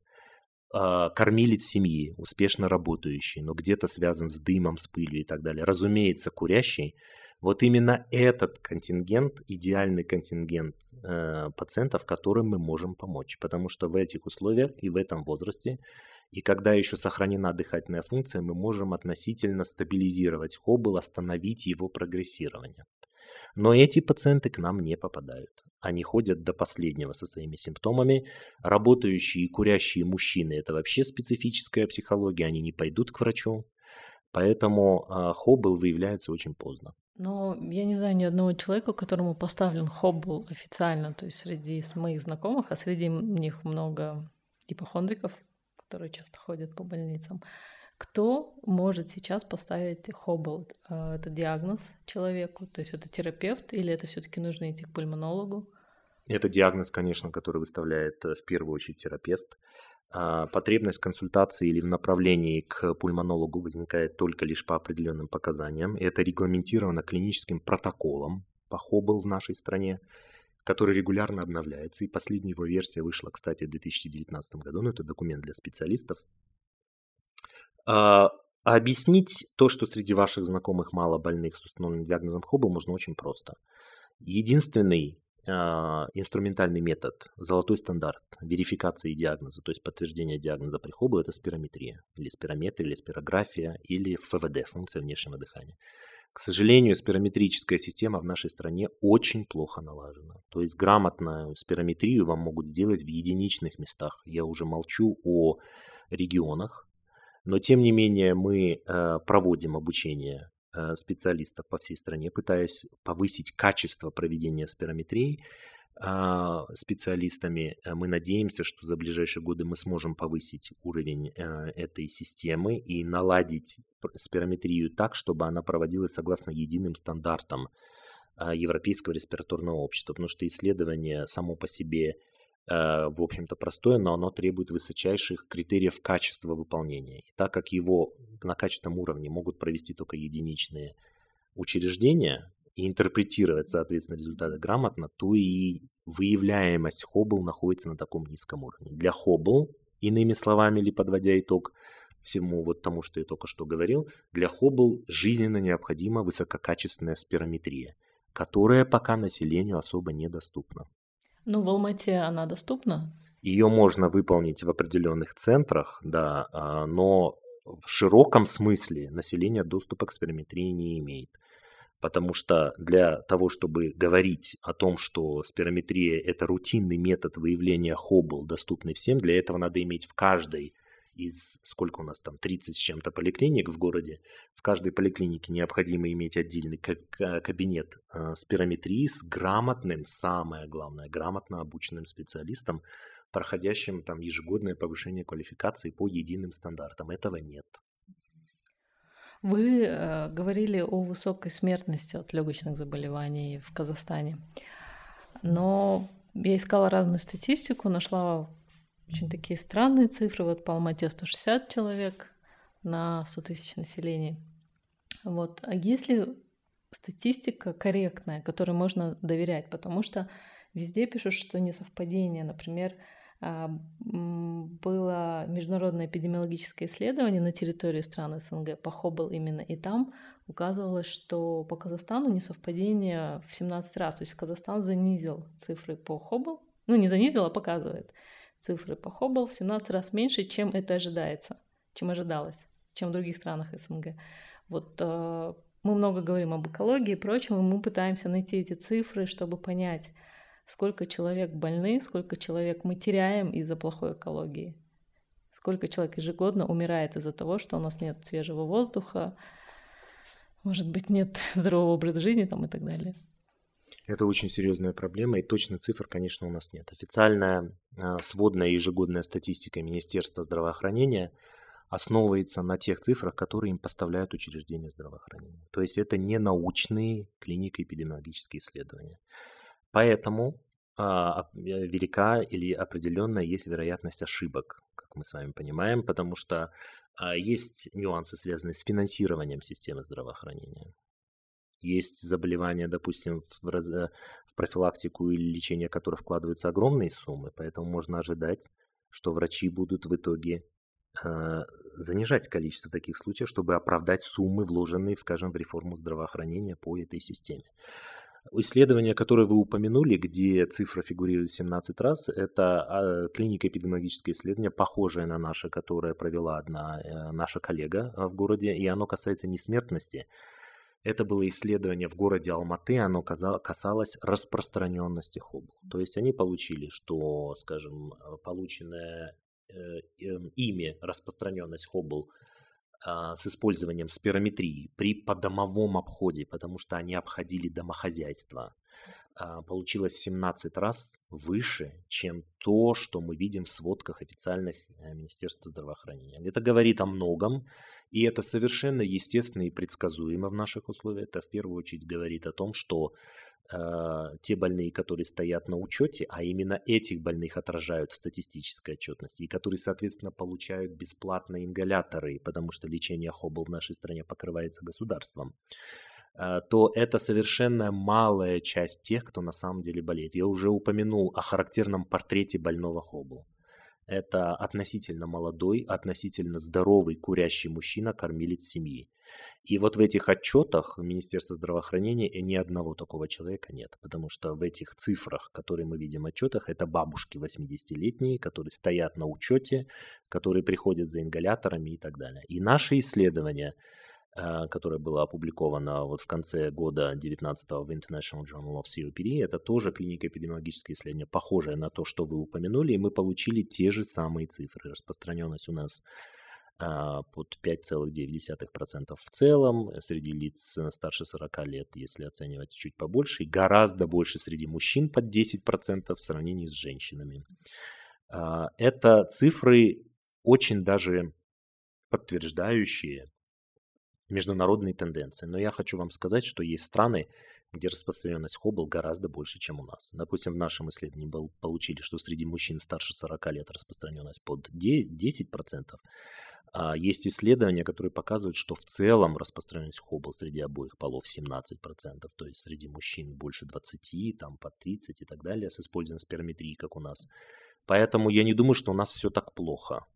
[SPEAKER 2] а, кормилец семьи, успешно работающий, но где-то связан с дымом, с пылью и так далее, разумеется, курящий, вот именно этот контингент, идеальный контингент э, пациентов, которым мы можем помочь. Потому что в этих условиях и в этом возрасте, и когда еще сохранена дыхательная функция, мы можем относительно стабилизировать хоббл, остановить его прогрессирование. Но эти пациенты к нам не попадают. Они ходят до последнего со своими симптомами. Работающие и курящие мужчины – это вообще специфическая психология, они не пойдут к врачу. Поэтому э, хоббл выявляется очень поздно.
[SPEAKER 1] Но я не знаю ни одного человека, которому поставлен хоббл официально, то есть среди моих знакомых, а среди них много ипохондриков, которые часто ходят по больницам. Кто может сейчас поставить хоббл, э, это диагноз человеку? То есть это терапевт или это все-таки нужно идти к пульмонологу?
[SPEAKER 2] Это диагноз, конечно, который выставляет э, в первую очередь терапевт. А, потребность консультации или в направлении к пульмонологу возникает только лишь по определенным показаниям. Это регламентировано клиническим протоколом по хоббл в нашей стране, который регулярно обновляется. И последняя его версия вышла, кстати, в 2019 году. Ну, это документ для специалистов. А, а объяснить то, что среди ваших знакомых мало больных с установленным диагнозом Хоббл, можно очень просто. Единственный инструментальный метод, золотой стандарт верификации диагноза, то есть подтверждения диагноза при Хоббл, это спирометрия, или спирометрия, или спирография, или ФВД, функция внешнего дыхания. К сожалению, спирометрическая система в нашей стране очень плохо налажена. То есть грамотную спирометрию вам могут сделать в единичных местах. Я уже молчу о регионах, но тем не менее мы э, проводим обучение специалистов по всей стране, пытаясь повысить качество проведения спирометрии а, специалистами. Э, мы надеемся, что за ближайшие годы мы сможем повысить уровень этой системы и наладить спирометрию так, чтобы она проводилась согласно единым стандартам Европейского респираторного общества, потому что исследование само по себе Э, в общем-то, простое, но оно требует высочайших критериев качества выполнения. И так как его на качественном уровне могут провести только единичные учреждения и интерпретировать, соответственно, результаты грамотно, то и выявляемость Хоббл находится на таком низком уровне. Для Хоббл, иными словами, или подводя итог всему вот тому, что я только что говорил, для Хоббл жизненно необходима высококачественная спирометрия, которая пока населению особо недоступна.
[SPEAKER 1] Ну, в Алмате она доступна?
[SPEAKER 2] Ее можно выполнить в определенных центрах, да, а, но в широком смысле население доступа к спирометрии не имеет. Потому что для того, чтобы говорить о том, что спирометрия – это рутинный метод выявления хоббл, доступный всем, для этого надо иметь в каждой из, сколько у нас там, 30 с чем-то поликлиник в городе, в каждой поликлинике необходимо иметь отдельный кабинет э, спирометрии с грамотным, самое главное, грамотно обученным специалистом, проходящим там ежегодное повышение квалификации по единым стандартам. Этого нет.
[SPEAKER 1] Вы э, говорили о высокой смертности от легочных заболеваний в Казахстане, но я искала разную статистику, нашла очень такие странные цифры. Вот по Алмате 160 человек на 100 тысяч населения. Вот. А если статистика корректная, которой можно доверять, потому что везде пишут, что несовпадение. Например, а, было международное эпидемиологическое исследование на территории стран СНГ по Хоббл именно, и там указывалось, что по Казахстану несовпадение в 17 раз. То есть Казахстан занизил цифры по Хоббл, ну не занизил, а показывает цифры по Хоббл в 17 раз меньше, чем это ожидается, чем ожидалось, чем в других странах СНГ. Вот э, мы много говорим об экологии и прочем, и мы пытаемся найти эти цифры, чтобы понять, сколько человек больны, сколько человек мы теряем из-за плохой экологии, сколько человек ежегодно умирает из-за того, что у нас нет свежего воздуха, может быть, нет здорового образа жизни там и так далее.
[SPEAKER 2] Это очень серьезная проблема, и точных цифр, конечно, у нас нет. Официальная а, сводная ежегодная статистика Министерства здравоохранения основывается на тех цифрах, которые им поставляют учреждения здравоохранения. То есть это не научные клинико-эпидемиологические исследования. Поэтому а, велика или определенная есть вероятность ошибок, как мы с вами понимаем, потому что а, есть нюансы, связанные с финансированием системы здравоохранения. Есть заболевания, допустим, в, раз... Э, в профилактику или лечение которых вкладываются огромные суммы, поэтому можно ожидать, что врачи будут в итоге э, занижать количество таких случаев, чтобы оправдать суммы, вложенные, скажем, в реформу здравоохранения по этой системе. Исследование, которое вы упомянули, где цифра фигурирует 17 раз, это а, клиника эпидемиологическое исследование, похожее на наше, которое провела одна э, наша коллега в городе, и оно касается не смертности. Это было исследование в городе Алматы, оно касалось распространенности хобл. То есть они получили, что, скажем, полученное э, эм, ими распространенность хобл – а, с использованием спирометрии при подомовом обходе, потому что они обходили домохозяйство, а, получилось 17 раз выше, чем то, что мы видим в сводках официальных э, Министерства здравоохранения. Это говорит о многом, и это совершенно естественно и предсказуемо в наших условиях. Это в первую очередь говорит о том, что э, те больные, которые стоят на учете, а именно этих больных отражают в статистической отчетности, и которые, соответственно, получают бесплатные ингаляторы, потому что лечение хобл в нашей стране покрывается государством, то это совершенно малая часть тех, кто на самом деле болеет. Я уже упомянул о характерном портрете больного хобл. Это относительно молодой, относительно здоровый курящий мужчина, кормилец семьи. И вот в этих отчетах Министерства здравоохранения ни одного такого человека нет, потому что в этих цифрах, которые мы видим в отчетах, это бабушки 80-летние, которые стоят на учете, которые приходят за ингаляторами и так далее. И наши исследования, э, которое было опубликовано вот в конце года 19 в International Journal of COPD, это тоже клинико-эпидемиологическое исследование, похожее на то, что вы упомянули, и мы получили те же самые цифры. Распространенность у нас а, под 5,9% в целом, среди лиц старше 40 лет, если оценивать чуть побольше, и гораздо больше среди мужчин под 10% в сравнении с женщинами. А, это цифры очень даже подтверждающие международные тенденции. Но я хочу вам сказать, что есть страны, где распространенность хоббл гораздо больше, чем у нас. Допустим, в нашем исследовании получили, что среди мужчин старше 40 лет распространенность под 10%, а есть исследования, которые показывают, что в целом распространенность хоббл среди обоих полов 17%, то есть среди мужчин больше 20, там под 30 и так далее, с использованием сперметрии, как у нас. Поэтому я не думаю, что у нас все так плохо.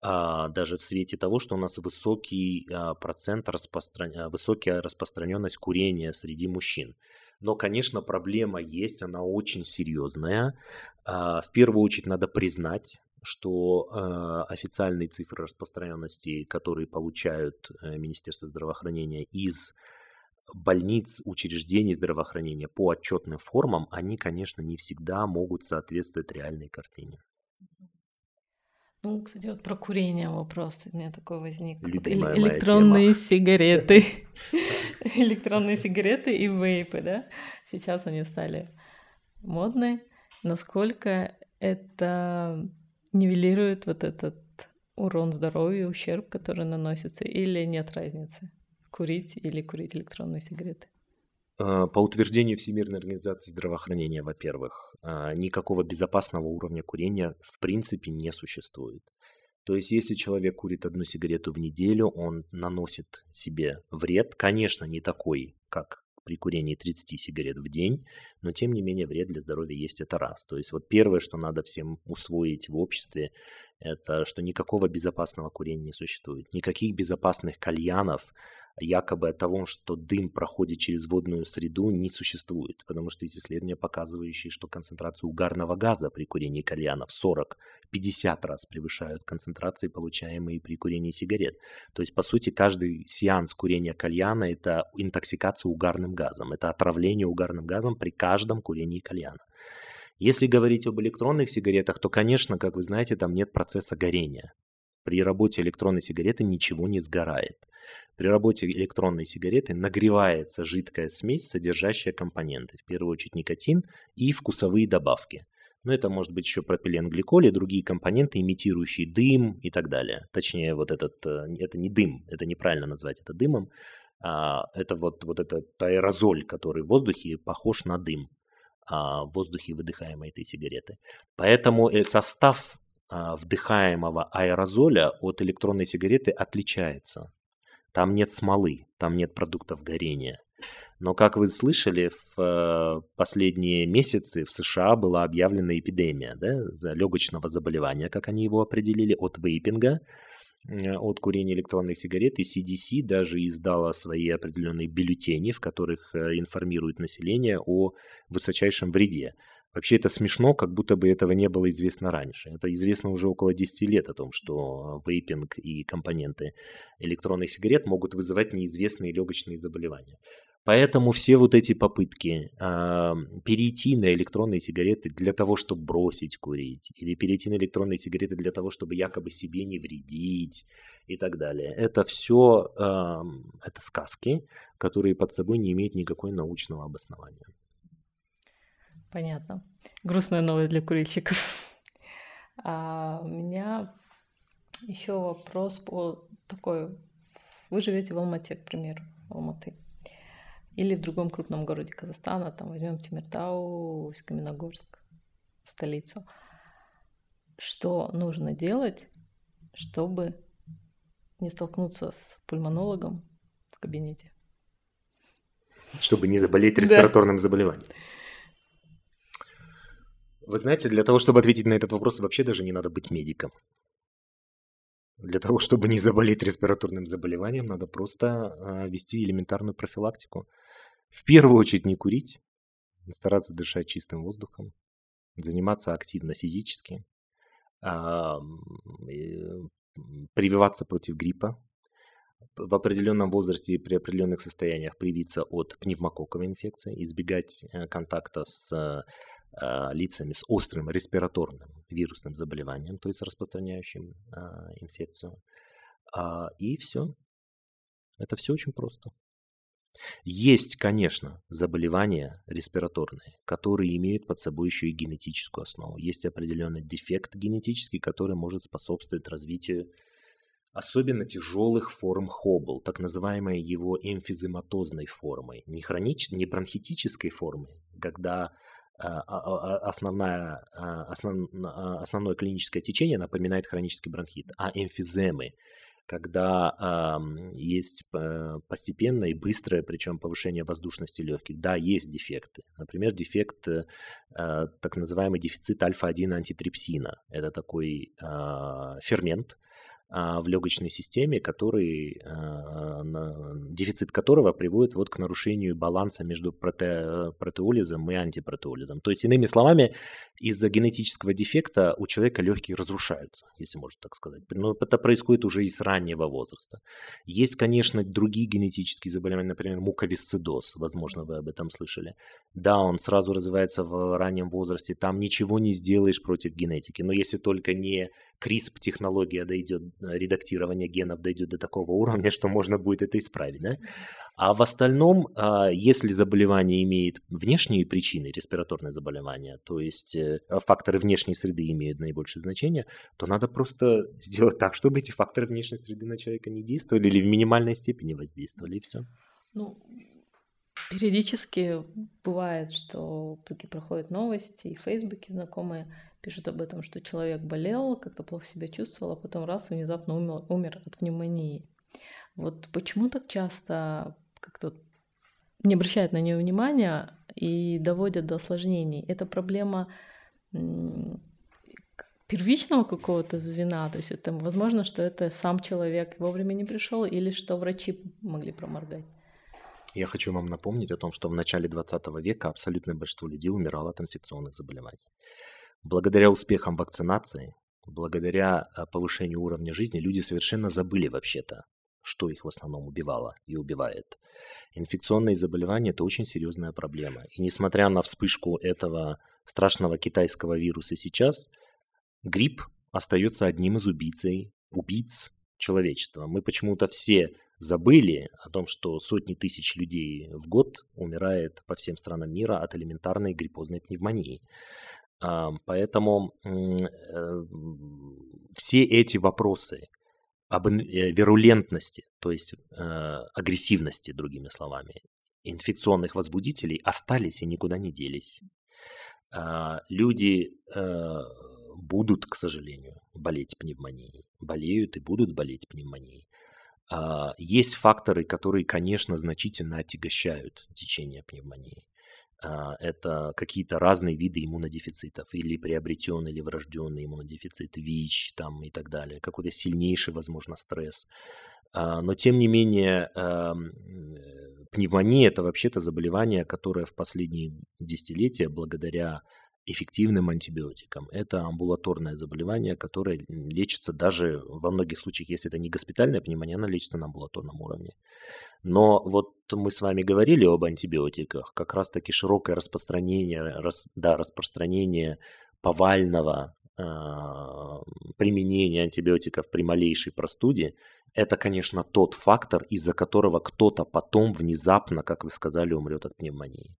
[SPEAKER 2] А, даже в свете того, что у нас высокий а, процент распростран... А, высокая распространенность курения среди мужчин. Но, конечно, проблема есть, она очень серьезная. В первую очередь надо признать, что официальные цифры распространенности, которые получают э, Министерство здравоохранения из больниц, учреждений здравоохранения по отчетным формам, они, конечно, не всегда могут соответствовать реальной картине.
[SPEAKER 1] Ну, кстати, вот про курение вопрос у меня такой возник.
[SPEAKER 2] Любимая
[SPEAKER 1] вот электронные сигареты. электронные сигареты и вейпы, да? Сейчас они стали модные. Насколько это нивелирует вот этот урон здоровью, ущерб, который наносится, или нет разницы, курить или курить электронные сигареты?
[SPEAKER 2] А, по утверждению Всемирной организации здравоохранения, во-первых, а, никакого безопасного уровня курения в принципе не существует. То есть, если человек курит одну сигарету в неделю, он наносит себе вред, конечно, не такой, как при курении 30 сигарет в день, но тем не менее вред для здоровья есть это раз. То есть вот первое, что надо всем усвоить в обществе, это что никакого безопасного курения не существует. Никаких безопасных кальянов, якобы от того, что дым проходит через водную среду, не существует. Потому что есть исследования, показывающие, что концентрация угарного газа при курении кальянов 40-50 раз превышают концентрации, получаемые при курении сигарет. То есть, по сути, каждый сеанс курения кальяна – это интоксикация угарным газом, это отравление угарным газом при каждом курении кальяна. Если говорить об электронных сигаретах, то, конечно, как вы знаете, там нет процесса горения. При работе электронной сигареты ничего не сгорает. При работе электронной сигареты нагревается жидкая смесь, содержащая компоненты, в первую очередь никотин и вкусовые добавки. Но это может быть еще пропиленгликоль и другие компоненты, имитирующие дым и так далее. Точнее, вот этот, э, это не дым, это неправильно назвать это дымом, а это вот, вот этот аэрозоль, который в воздухе похож на дым а, в воздухе выдыхаемой этой сигареты. Поэтому э, состав вдыхаемого аэрозоля от электронной сигареты отличается. Там нет смолы, там нет продуктов горения. Но, как вы слышали, в э, последние месяцы в США была объявлена эпидемия да, за легочного заболевания, как они его определили, от вейпинга, э, от курения электронных сигарет, и CDC даже издала свои определенные бюллетени, в которых э, информирует население о высочайшем вреде. Вообще это смешно, как будто бы этого не было известно раньше. Это известно уже около 10 лет о том, что вейпинг и компоненты электронных сигарет могут вызывать неизвестные легочные заболевания. Поэтому все вот эти попытки э, перейти на электронные сигареты для того, чтобы бросить курить, или перейти на электронные сигареты для того, чтобы якобы себе не вредить и так далее, это все э, это сказки, которые под собой не имеют никакой научного обоснования.
[SPEAKER 1] Понятно. Грустная новость для курильщиков. А у меня еще вопрос по такой. Вы живете в Алмате, к примеру, в Алматы. Или в другом крупном городе Казахстана, там возьмем Тимиртау, Каменогорск, столицу. Что нужно делать, чтобы не столкнуться с пульмонологом в кабинете?
[SPEAKER 2] Чтобы не заболеть респираторным да. заболеванием. Вы знаете, для того, чтобы ответить на этот вопрос, вообще даже не надо быть медиком. Для того, чтобы не заболеть респираторным заболеванием, надо просто э, вести элементарную профилактику. В первую очередь не курить, стараться дышать чистым воздухом, заниматься активно физически, прививаться против гриппа, в определенном возрасте и при определенных состояниях привиться от пневмококковой инфекции, избегать э, контакта с а, лицами с острым респираторным вирусным заболеванием, то есть распространяющим а, инфекцию. А, и все. Это все очень просто. Есть, конечно, заболевания респираторные, которые имеют под собой еще и генетическую основу. Есть определенный дефект генетический, который может способствовать развитию особенно тяжелых форм Хоббл, так называемой его эмфизематозной формой, не, хронич... не бронхитической формой, когда а, а, а, основная, основ, основное клиническое течение напоминает хронический бронхит, а эмфиземы, когда э, есть постепенное и быстрое, причем повышение воздушности легких. Да, есть дефекты. Например, дефект, э, так называемый дефицит альфа-1 антитрипсина. Это такой э, фермент, а, в легочной системе, который, а, дефицит которого приводит вот к нарушению баланса между проте, протеолизом и антипротеолизом. То есть, иными словами, из-за генетического дефекта у человека легкие разрушаются, если можно так сказать. Но это происходит уже и с раннего возраста. Есть, конечно, другие генетические заболевания, например, муковисцидоз, возможно, вы об этом слышали. Да, он сразу развивается в раннем возрасте, там ничего не сделаешь против генетики, но если только не CRISP-технология дойдет, редактирование генов дойдет до такого уровня, что можно будет это исправить, да? А в остальном, а, если заболевание имеет внешние причины, респираторные заболевания, то есть э, факторы внешней среды имеют наибольшее значение, то надо просто сделать так, чтобы эти факторы внешней среды на человека не действовали или в минимальной степени воздействовали, и все.
[SPEAKER 1] Ну, периодически бывает, что таки проходят новости, и в Фейсбуке знакомые пишут об этом, что человек болел, как-то плохо себя чувствовал, а потом раз внезапно умер, умер от пневмонии. Вот почему так часто как-то не обращают на нее внимания и доводят до осложнений? Это проблема первичного какого-то звена, то есть это возможно, что это сам человек вовремя не пришел или что врачи могли проморгать.
[SPEAKER 2] Я хочу вам напомнить о том, что в начале 20 века абсолютное большинство людей умирало от инфекционных заболеваний. Благодаря успехам вакцинации, благодаря а, повышению уровня жизни, люди совершенно забыли вообще-то, что их в основном убивало и убивает. Инфекционные заболевания – это очень серьезная проблема. И несмотря на вспышку этого страшного китайского вируса сейчас, грипп остается одним из убийцей, убийц человечества. Мы почему-то все забыли о том, что сотни тысяч людей в год умирает по всем странам мира от элементарной гриппозной пневмонии. Поэтому э, все эти вопросы об э, вирулентности, то есть э, агрессивности, другими словами, инфекционных возбудителей остались и никуда не делись. А, люди будут, к сожалению, болеть пневмонией, болеют и будут болеть пневмонией. А, есть факторы, которые, конечно, значительно отягощают течение пневмонии. А, это какие-то разные виды иммунодефицитов, или приобретенный, или врожденный иммунодефицит, ВИЧ там, и так далее, какой-то сильнейший, возможно, стресс. А, но, тем не менее, пневмония – это вообще-то заболевание, которое в последние десятилетия, благодаря эффективным антибиотикам. Это амбулаторное заболевание, которое лечится даже во многих случаях, если это не госпитальная пневмония, она лечится на амбулаторном уровне. Но вот мы с вами говорили об антибиотиках, как раз-таки широкое распространение, рас, да, распространение повального э, применения антибиотиков при малейшей простуде, это, конечно, тот фактор, из-за которого кто-то потом внезапно, как вы сказали, умрет от пневмонии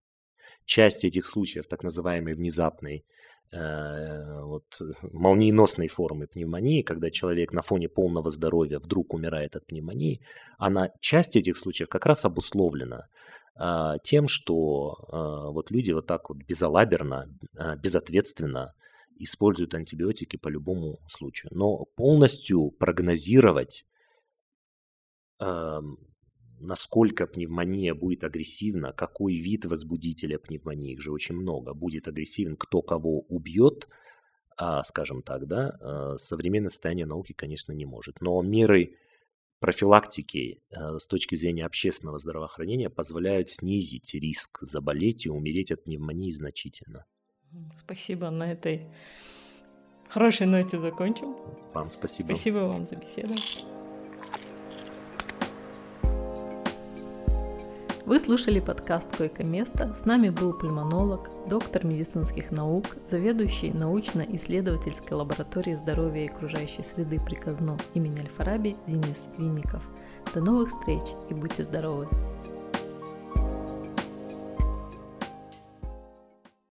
[SPEAKER 2] часть этих случаев, так называемой внезапной, э, вот, молниеносной формы пневмонии, когда человек на фоне полного здоровья вдруг умирает от пневмонии, она, часть этих случаев как раз обусловлена э, тем, что э, вот люди вот так вот безалаберно, э, безответственно используют антибиотики по любому случаю. Но полностью прогнозировать эм, насколько пневмония будет агрессивна, какой вид возбудителя пневмонии, их же очень много, будет агрессивен, кто кого убьет, а, скажем так, да, а, современное состояние науки, конечно, не может. Но меры профилактики а, с точки зрения общественного здравоохранения позволяют снизить риск заболеть и умереть от пневмонии значительно.
[SPEAKER 1] Спасибо на этой хорошей ноте закончим.
[SPEAKER 2] Вам спасибо.
[SPEAKER 1] Спасибо вам за беседу. Вы слушали подкаст «Койко-место». С нами был пульмонолог, доктор медицинских наук, заведующий научно-исследовательской лабораторией здоровья и окружающей среды при КАЗНУ имени Альфараби Денис Винников. До новых встреч и будьте здоровы!